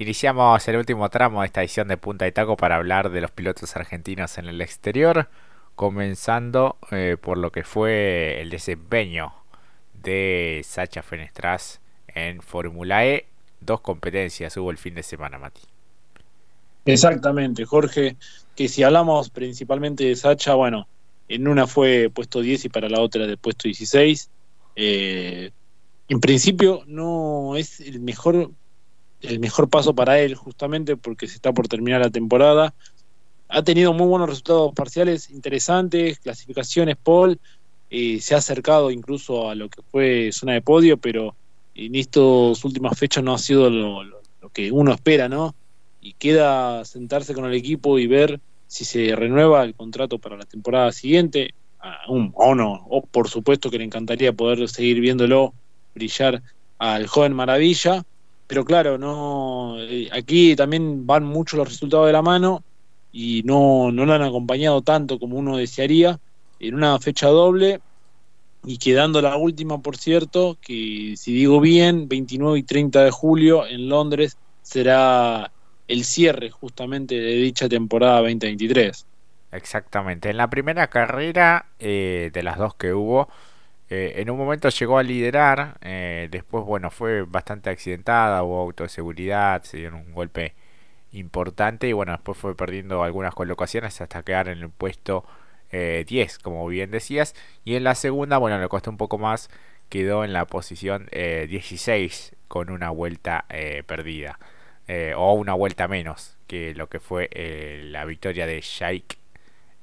Iniciamos el último tramo de esta edición de Punta y Taco para hablar de los pilotos argentinos en el exterior, comenzando eh, por lo que fue el desempeño de Sacha Fenestras en Fórmula E. Dos competencias hubo el fin de semana, Mati. Exactamente, Jorge, que si hablamos principalmente de Sacha, bueno, en una fue puesto 10 y para la otra de puesto 16. Eh, en principio no es el mejor el mejor paso para él justamente porque se está por terminar la temporada. Ha tenido muy buenos resultados parciales interesantes, clasificaciones Paul, eh, se ha acercado incluso a lo que fue zona de podio, pero en estas últimas fechas no ha sido lo, lo que uno espera, ¿no? Y queda sentarse con el equipo y ver si se renueva el contrato para la temporada siguiente, o no, o por supuesto que le encantaría poder seguir viéndolo brillar al joven Maravilla, pero claro, no eh, aquí también van mucho los resultados de la mano y no, no lo han acompañado tanto como uno desearía en una fecha doble y quedando la última, por cierto, que si digo bien, 29 y 30 de julio en Londres será el cierre justamente de dicha temporada 2023. Exactamente. En la primera carrera eh, de las dos que hubo, eh, en un momento llegó a liderar, eh, después, bueno, fue bastante accidentada, hubo auto de seguridad, se dio un golpe importante y bueno, después fue perdiendo algunas colocaciones hasta quedar en el puesto 10, como bien decías. Y en la segunda, bueno, le costó un poco más, quedó en la posición 16 con una vuelta perdida. Eh, o una vuelta menos que lo que fue eh, la victoria de Shaik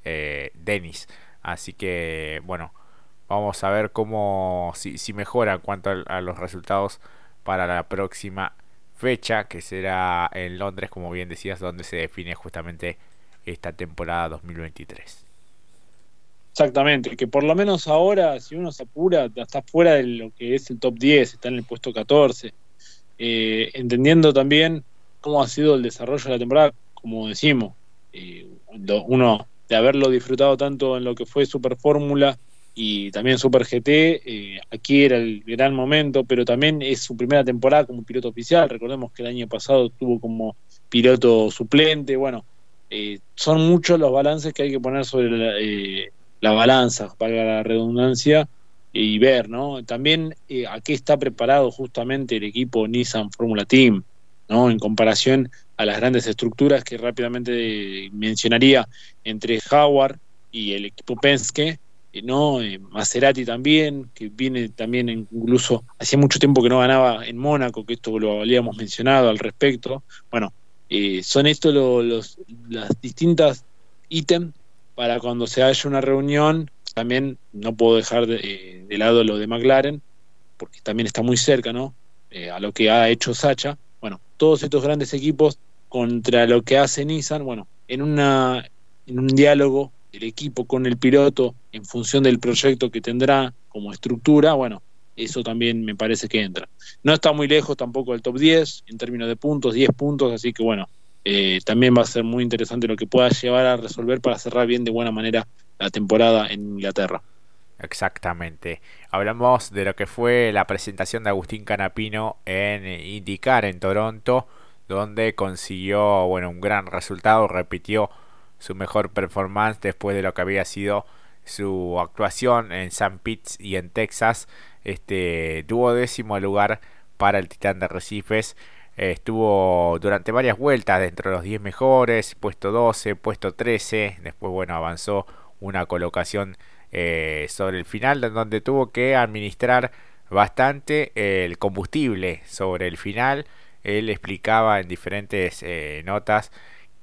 eh, Dennis. Así que, bueno, vamos a ver cómo, si, si mejora en cuanto a, los resultados para la próxima fecha, que será en Londres, como bien decías, donde se define justamente esta temporada 2023. Exactamente, que por lo menos ahora, si uno se apura, está fuera de lo que es el top 10, está en el puesto 14. entendiendo también cómo ha sido el desarrollo de la temporada, como decimos, eh, uno de haberlo disfrutado tanto en lo que fue Super Fórmula y también Super GT, eh, aquí era el gran momento, pero también es su primera temporada como piloto oficial, recordemos que el año pasado tuvo como piloto suplente, bueno, eh, son muchos los balances que hay que poner sobre la, la balanza, para la redundancia, y ver, ¿no? También a qué está preparado justamente el equipo Nissan Fórmula Team, ¿no? En comparación a las grandes estructuras que rápidamente mencionaría entre Howard y el equipo Penske, eh, ¿no? Eh, Maserati también, que viene también incluso, hacía mucho tiempo que no ganaba en Mónaco, que esto lo habíamos mencionado al respecto. Bueno, eh, son estos los, las distintas ítems para cuando se haya una reunión, también no puedo dejar de, de lado lo de McLaren, porque también está muy cerca, ¿no? a lo que ha hecho Sacha, bueno, todos estos grandes equipos contra lo que hace Nissan, bueno, en, una, en un diálogo el equipo con el piloto en función del proyecto que tendrá como estructura, bueno, eso también me parece que entra. No está muy lejos tampoco del top 10 en términos de puntos, 10 puntos, así que bueno, eh, también va a ser muy interesante lo que pueda llevar a resolver para cerrar bien de buena manera la temporada en Inglaterra. Exactamente. Hablamos de lo que fue la presentación de Agustín Canapino en IndyCar en Toronto, donde consiguió bueno, un gran resultado, repitió su mejor performance después de lo que había sido su actuación en San Pete y en Texas. Este tuvo décimo lugar para el Titán de Recifes. estuvo durante varias vueltas dentro de los 10 mejores, puesto 12, puesto 13, después bueno avanzó una colocación eh, sobre el final, donde tuvo que administrar bastante el combustible sobre el final. Él explicaba en diferentes eh, notas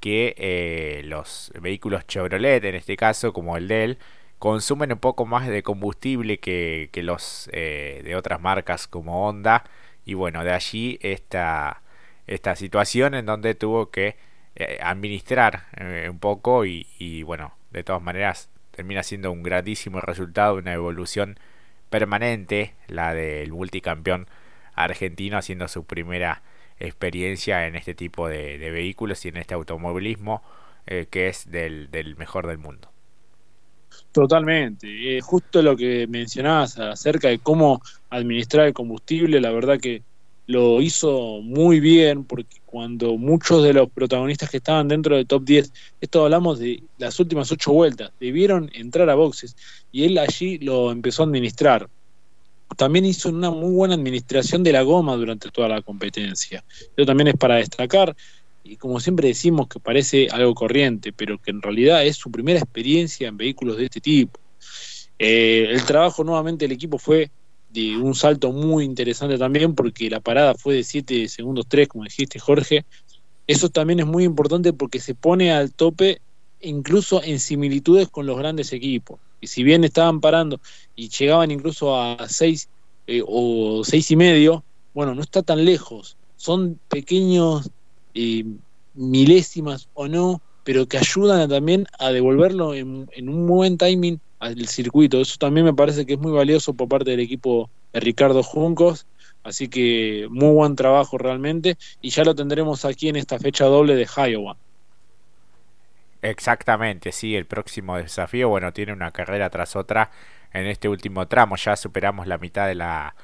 que eh, los vehículos Chevrolet, en este caso como el de él, consumen un poco más de combustible que, que los de otras marcas como Honda. Y bueno, de allí esta, esta situación en donde tuvo que administrar un poco y, y bueno, de todas maneras termina siendo un grandísimo resultado, una evolución permanente, la del multicampeón argentino haciendo su primera experiencia en este tipo de, vehículos y en este automovilismo eh, que es del, mejor del mundo. Totalmente, justo lo que mencionabas acerca de cómo administrar el combustible, la verdad que lo hizo muy bien porque cuando muchos de los protagonistas que estaban dentro del top 10, esto hablamos de las últimas ocho vueltas, debieron entrar a boxes y él allí lo empezó a administrar. También hizo una muy buena administración de la goma durante toda la competencia. Eso también es para destacar y como siempre decimos que parece algo corriente, pero que en realidad es su primera experiencia en vehículos de este tipo. Eh, el trabajo nuevamente del equipo fue de un salto muy interesante también, porque la parada fue de 7 segundos 3, como dijiste Jorge. Eso también es muy importante porque se pone al tope incluso en similitudes con los grandes equipos. Si bien estaban parando y llegaban incluso a 6 eh, o 6 y medio, bueno, no está tan lejos. Son pequeños eh, milésimas o no, pero que ayudan también a devolverlo en, un buen timing al circuito. Eso también me parece que es muy valioso por parte del equipo de Ricardo Juncos. Así que muy buen trabajo realmente. Y ya lo tendremos aquí en esta fecha doble de Iowa. Exactamente, sí, el próximo desafío, bueno, tiene una carrera tras otra en este último tramo. Ya superamos la mitad de la,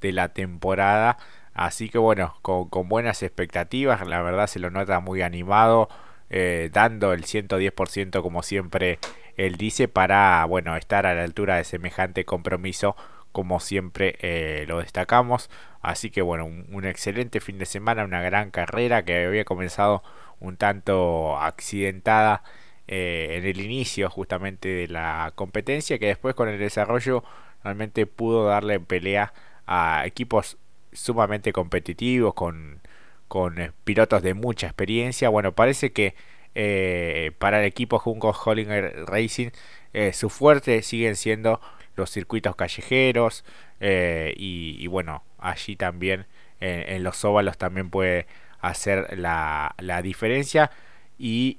de la temporada. Así que bueno, con, buenas expectativas, la verdad se lo nota muy animado, eh, dando el 110% como siempre él dice para bueno estar a la altura de semejante compromiso como siempre eh, lo destacamos. Así que bueno, un, excelente fin de semana, una gran carrera que había comenzado un tanto accidentada eh, en el inicio justamente de la competencia, que después con el desarrollo realmente pudo darle pelea a equipos sumamente competitivos, con, con eh, pilotos de mucha experiencia. Bueno, parece que eh, para el equipo Junco Hollinger Racing su fuerte siguen siendo los circuitos callejeros y, bueno, allí también en, los óvalos también puede hacer la, la diferencia y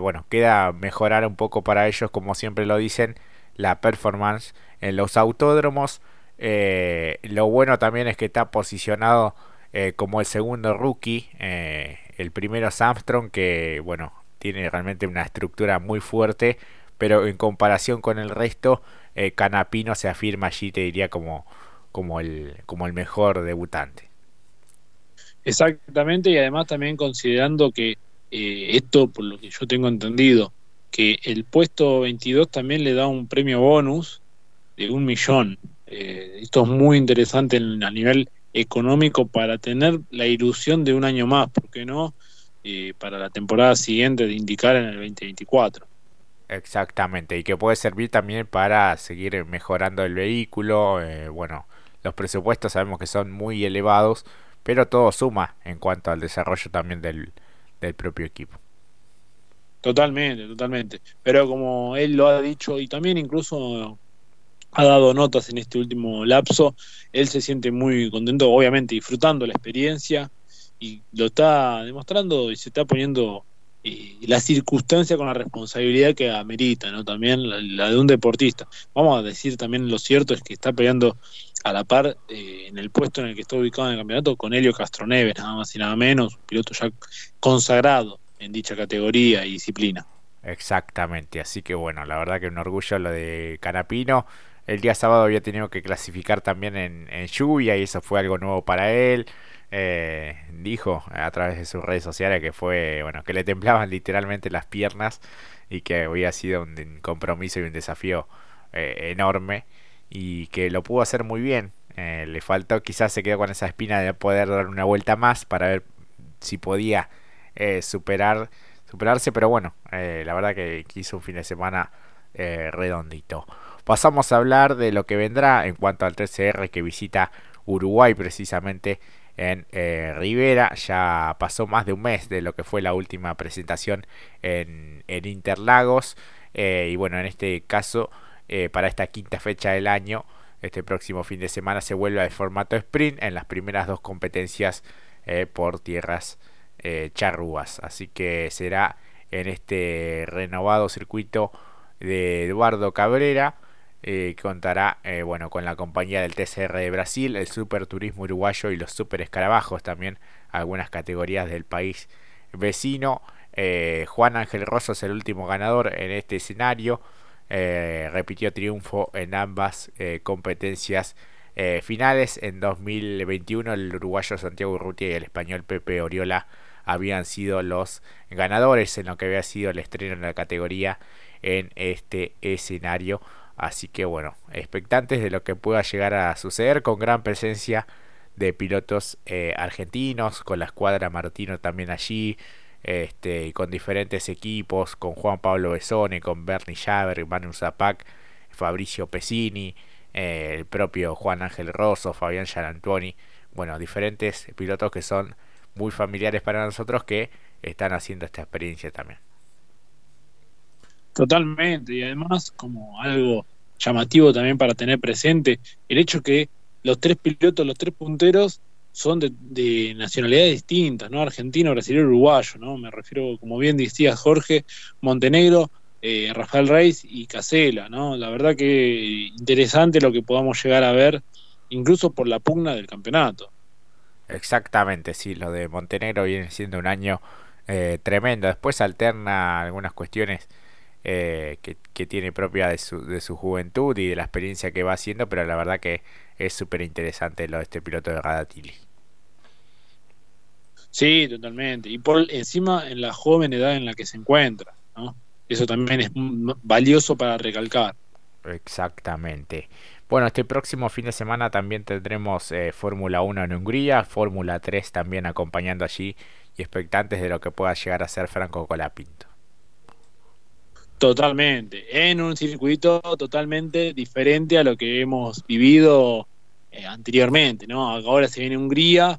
bueno, queda mejorar un poco para ellos, como siempre lo dicen, la performance en los autódromos eh, lo bueno también es que está posicionado eh, como el segundo rookie. Eh, el primero es Armstrong, que bueno, tiene realmente una estructura muy fuerte, pero en comparación con el resto, Canapino se afirma allí, te diría, como, como, el, como el mejor debutante. Exactamente, y además también considerando que esto, por lo que yo tengo entendido, que el puesto 22 también le da un premio bonus de un millón eh, esto es muy interesante a nivel económico para tener la ilusión de un año más, ¿por qué no? Eh, para la temporada siguiente de indicar en el 2024. Exactamente, y que puede servir también para seguir mejorando el vehículo. Eh, bueno, los presupuestos sabemos que son muy elevados, pero todo suma en cuanto al desarrollo también del, del propio equipo. Totalmente, totalmente. Pero como él lo ha dicho, y también incluso ha dado notas en este último lapso. Él se siente muy contento, obviamente disfrutando la experiencia y lo está demostrando y se está poniendo eh, la circunstancia con la responsabilidad que amerita, ¿no? También la, de un deportista. Vamos a decir también lo cierto es que está peleando a la par eh, en el puesto en el que está ubicado en el campeonato con Helio Castroneves, nada más y nada menos, un piloto ya consagrado en dicha categoría y disciplina. Exactamente, así que bueno, la verdad que un orgullo lo de Canapino el día sábado había tenido que clasificar también en, lluvia y eso fue algo nuevo para él. Eh, dijo a través de sus redes sociales que fue, bueno, que le temblaban literalmente las piernas y que había sido un, compromiso y un desafío eh, enorme y que lo pudo hacer muy bien. Eh, le faltó, quizás se quedó con esa espina de poder dar una vuelta más para ver si podía superar, superarse, pero bueno, la verdad que hizo un fin de semana redondito. Pasamos a hablar de lo que vendrá en cuanto al TCR que visita Uruguay precisamente en eh, Rivera. Ya pasó más de un mes de lo que fue la última presentación en, Interlagos. Eh, y bueno, en este caso, eh, para esta quinta fecha del año, este próximo fin de semana se vuelve al formato sprint en las primeras dos competencias por tierras charrúas. Así que será en este renovado circuito de Eduardo Cabrera eh, contará eh, bueno, con la compañía del TCR de Brasil, el Super Turismo Uruguayo y los Super Escarabajos también, algunas categorías del país vecino. Eh, Juan Ángel Rosso es el último ganador en este escenario. repitió triunfo en ambas competencias finales. En 2021 el uruguayo Santiago Urrutia y el español Pepe Oriola habían sido los ganadores en lo que había sido el estreno en la categoría en este escenario. Así que bueno, expectantes de lo que pueda llegar a suceder con gran presencia de pilotos eh, argentinos, con la escuadra Martino también allí, este, y con diferentes equipos, con Juan Pablo Besone, con Bernie Javer, Manu Zapac, Fabricio Pesini, eh, el propio Juan Ángel Rosso, Fabián Gianantuoni, bueno, diferentes pilotos que son muy familiares para nosotros que están haciendo esta experiencia también. Totalmente, y además como algo llamativo también para tener presente, el hecho que los tres pilotos, los tres punteros, son de, nacionalidades distintas, ¿no? Argentino, brasileño, uruguayo, ¿no? Me refiero, como bien decía Jorge, Montenegro, eh, Rafael Reis y Casela, ¿no? La verdad que interesante lo que podamos llegar a ver, incluso por la pugna del campeonato. Exactamente, sí, lo de Montenegro viene siendo un año eh, tremendo. Después alterna algunas cuestiones eh, que, tiene propia de su, de su juventud y de la experiencia que va haciendo, pero la verdad que es súper interesante lo de este piloto de Radatili. Sí, totalmente. Y por encima en la joven edad en la que se encuentra, ¿no? Eso también es valioso para recalcar. Exactamente. Bueno, este próximo fin de semana también tendremos eh, Fórmula 1 en Hungría, Fórmula 3 también acompañando allí y expectantes de lo que pueda llegar a ser Franco Colapinto. Totalmente, en un circuito totalmente diferente a lo que hemos vivido eh, anteriormente, ¿no? Ahora se viene Hungría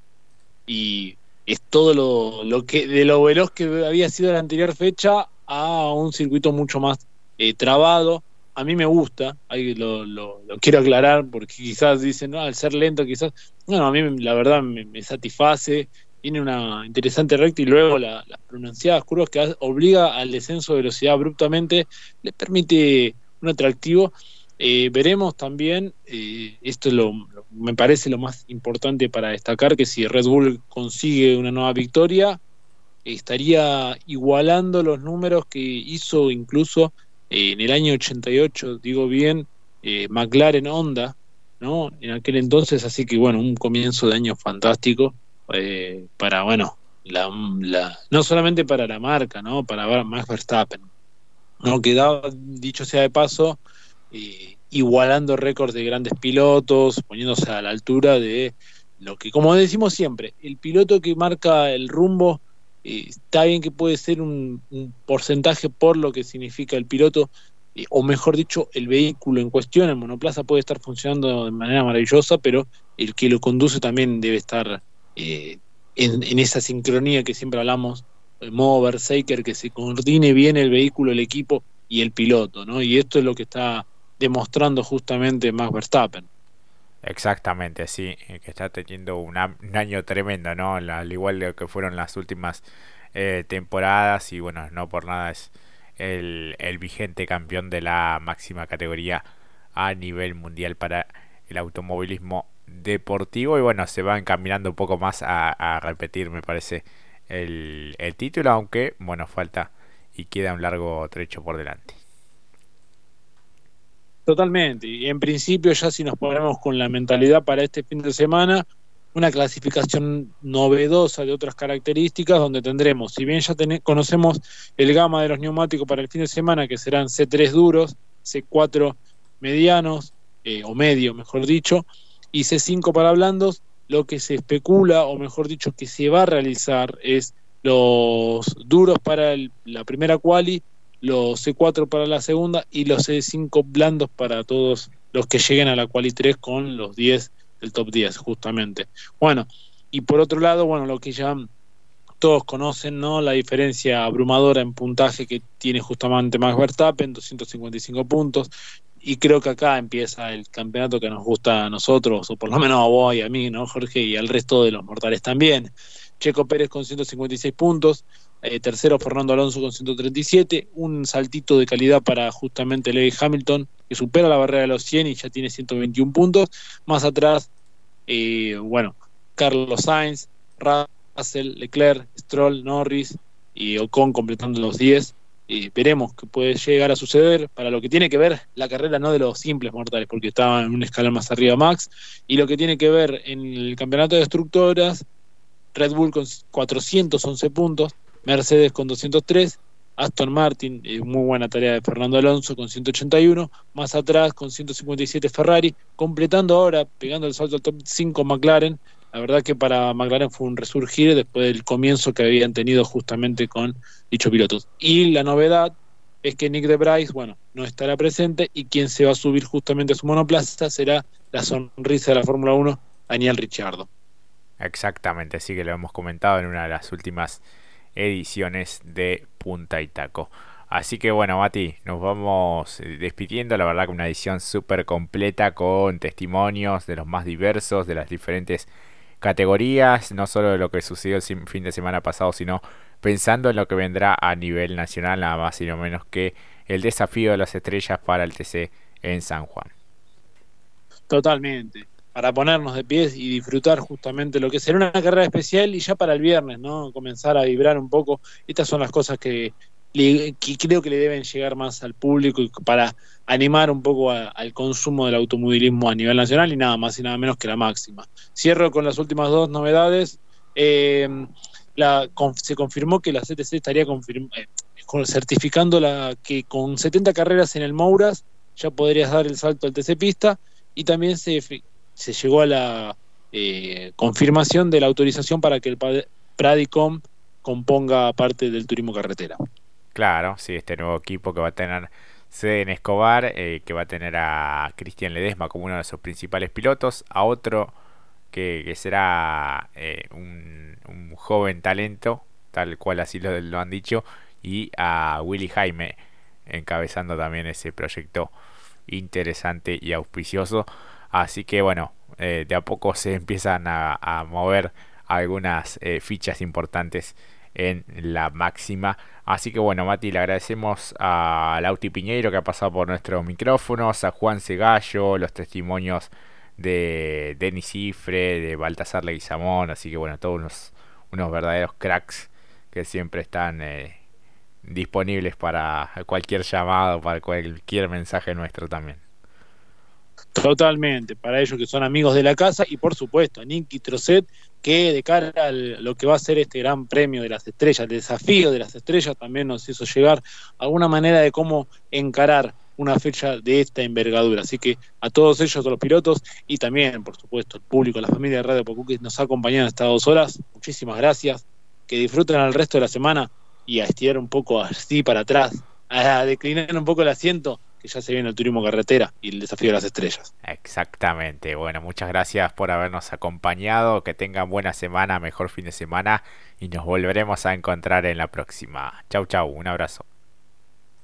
y es todo lo, lo, que de lo veloz que había sido la anterior fecha a un circuito mucho más eh, trabado, a mí me gusta, lo, lo, quiero aclarar porque quizás dicen, no, al ser lento quizás, bueno, a mí la verdad me, satisface, tiene una interesante recta y luego las pronunciadas curvas que obliga al descenso de velocidad abruptamente, le permite un atractivo. Eh, veremos también, eh, esto lo, me parece lo más importante para destacar, que si Red Bull consigue una nueva victoria, estaría igualando los números que hizo incluso en el año 88, digo bien, eh, McLaren Honda, ¿no? En aquel entonces, así que bueno, un comienzo de año fantástico eh, para, bueno, la, no solamente para la marca, ¿no? Para Max Verstappen, ¿no? Quedaba, dicho sea de paso, igualando récords de grandes pilotos, poniéndose a la altura de lo que, como decimos siempre, el piloto que marca el rumbo eh, está bien que puede ser un, porcentaje por lo que significa el piloto, eh, o mejor dicho, el vehículo en cuestión, el monoplaza puede estar funcionando de manera maravillosa, pero el que lo conduce también debe estar eh, en, esa sincronía que siempre hablamos, el modo Berserker, que se coordine bien el vehículo, el equipo y el piloto, ¿no? Y esto es lo que está demostrando justamente Max Verstappen. Exactamente, sí, eh, que está teniendo un año tremendo, ¿no? Al igual de que fueron las últimas eh, temporadas y bueno, no por nada es el, vigente campeón de la máxima categoría a nivel mundial para el automovilismo deportivo y bueno, se va encaminando un poco más a, repetir, me parece, el, título, aunque bueno, falta y queda un largo trecho por delante. Totalmente. Y en principio, ya si nos ponemos con la mentalidad para este fin de semana, una clasificación novedosa de otras características, donde tendremos, si bien ya conocemos el gama de los neumáticos para el fin de semana, que serán C3 duros, C4 medianos, eh, o medio, mejor dicho, y C5 para blandos, lo que se especula, o mejor dicho, que se va a realizar es los duros para la primera quali los C4 para la segunda y los C5 blandos para todos los que lleguen a la quali 3 con los 10 del top 10 justamente. Bueno, y por otro lado, bueno, lo que ya todos conocen, ¿no? La diferencia abrumadora en puntaje que tiene justamente Max Verstappen, 255 puntos, y creo que acá empieza el campeonato que nos gusta a nosotros, o por lo menos a vos y a mí, ¿no, Jorge? Y al resto de los mortales también. Checo Pérez con 156 puntos, eh, tercero Fernando Alonso con 137, un saltito de calidad para justamente Lewis Hamilton, que supera la barrera de los 100 y ya tiene 121 puntos. Más atrás, eh, bueno, Carlos Sainz, Russell, Leclerc, Stroll, Norris y Ocon completando los 10. Y veremos qué puede llegar a suceder para lo que tiene que ver la carrera no de los simples mortales, porque estaba en un escalón más arriba Max, y lo que tiene que ver en el campeonato de destructoras Red Bull con 411 puntos, Mercedes con 203, Aston Martin, eh, muy buena tarea de Fernando Alonso con 181, más atrás con 157 Ferrari, completando ahora, pegando el salto al top 5 McLaren. La verdad que para McLaren fue un resurgir después del comienzo que habían tenido justamente con dicho pilotos. Y la novedad es que Nick de Bryce, bueno, no estará presente y quien se va a subir justamente a su monoplaza será la sonrisa de la Fórmula 1, Daniel Ricciardo. Exactamente, sí que lo hemos comentado en una de las últimas ediciones de Punta y Taco. Así que bueno, Mati, nos vamos despidiendo. La verdad que una edición súper completa con testimonios de los más diversos, de las diferentes categorías, no solo de lo que sucedió el fin de semana pasado, sino pensando en lo que vendrá a nivel nacional, nada más y no menos que el desafío de las estrellas para el TC en San Juan. Totalmente para ponernos de pies y disfrutar justamente lo que será una carrera especial y ya para el viernes, ¿no? Comenzar a vibrar un poco. Estas son las cosas que, creo que le deben llegar más al público y para animar un poco al consumo del automovilismo a nivel nacional y nada más y nada menos que la máxima. Cierro con las últimas dos novedades. Eh, la, se confirmó que la CTC estaría eh, certificando la, que con 70 carreras en el Mouras ya podrías dar el salto al TC Pista y también se se llegó a la eh, confirmación de la autorización para que el Pradicom componga parte del turismo carretera. Claro, sí, este nuevo equipo que va a tener sede en Escobar, eh, que va a tener a Cristian Ledesma como uno de sus principales pilotos, a otro que, será eh, un, joven talento, tal cual así lo, han dicho, y a Willy Jaime encabezando también ese proyecto interesante y auspicioso. Así que bueno, eh, de a poco se empiezan a, mover algunas fichas importantes en la máxima. Así que bueno, Mati, le agradecemos a Lauti Piñeiro que ha pasado por nuestros micrófonos, a Juan Segallo, los testimonios de Denis Cifre, de Baltasar Leguizamón, así que bueno, todos unos, unos verdaderos cracks que siempre están eh, disponibles para cualquier llamado, para cualquier mensaje nuestro también. Totalmente, para ellos que son amigos de la casa y por supuesto a Nicky Trocet que de cara a lo que va a ser este gran premio de las estrellas, el desafío de las estrellas, también nos hizo llegar alguna manera de cómo encarar una fecha de esta envergadura. Así que a todos ellos, a los pilotos y también, por supuesto, el público, la familia de Radio que nos ha acompañado estas dos horas, muchísimas gracias. Que disfruten el resto de la semana y a estirar un poco así para atrás, a declinar un poco el asiento que ya se viene el turismo carretera y el desafío de las estrellas. Exactamente. Bueno, muchas gracias por habernos acompañado. Que tengan buena semana, mejor fin de semana y nos volveremos a encontrar en la próxima. Chau, chau. Un abrazo.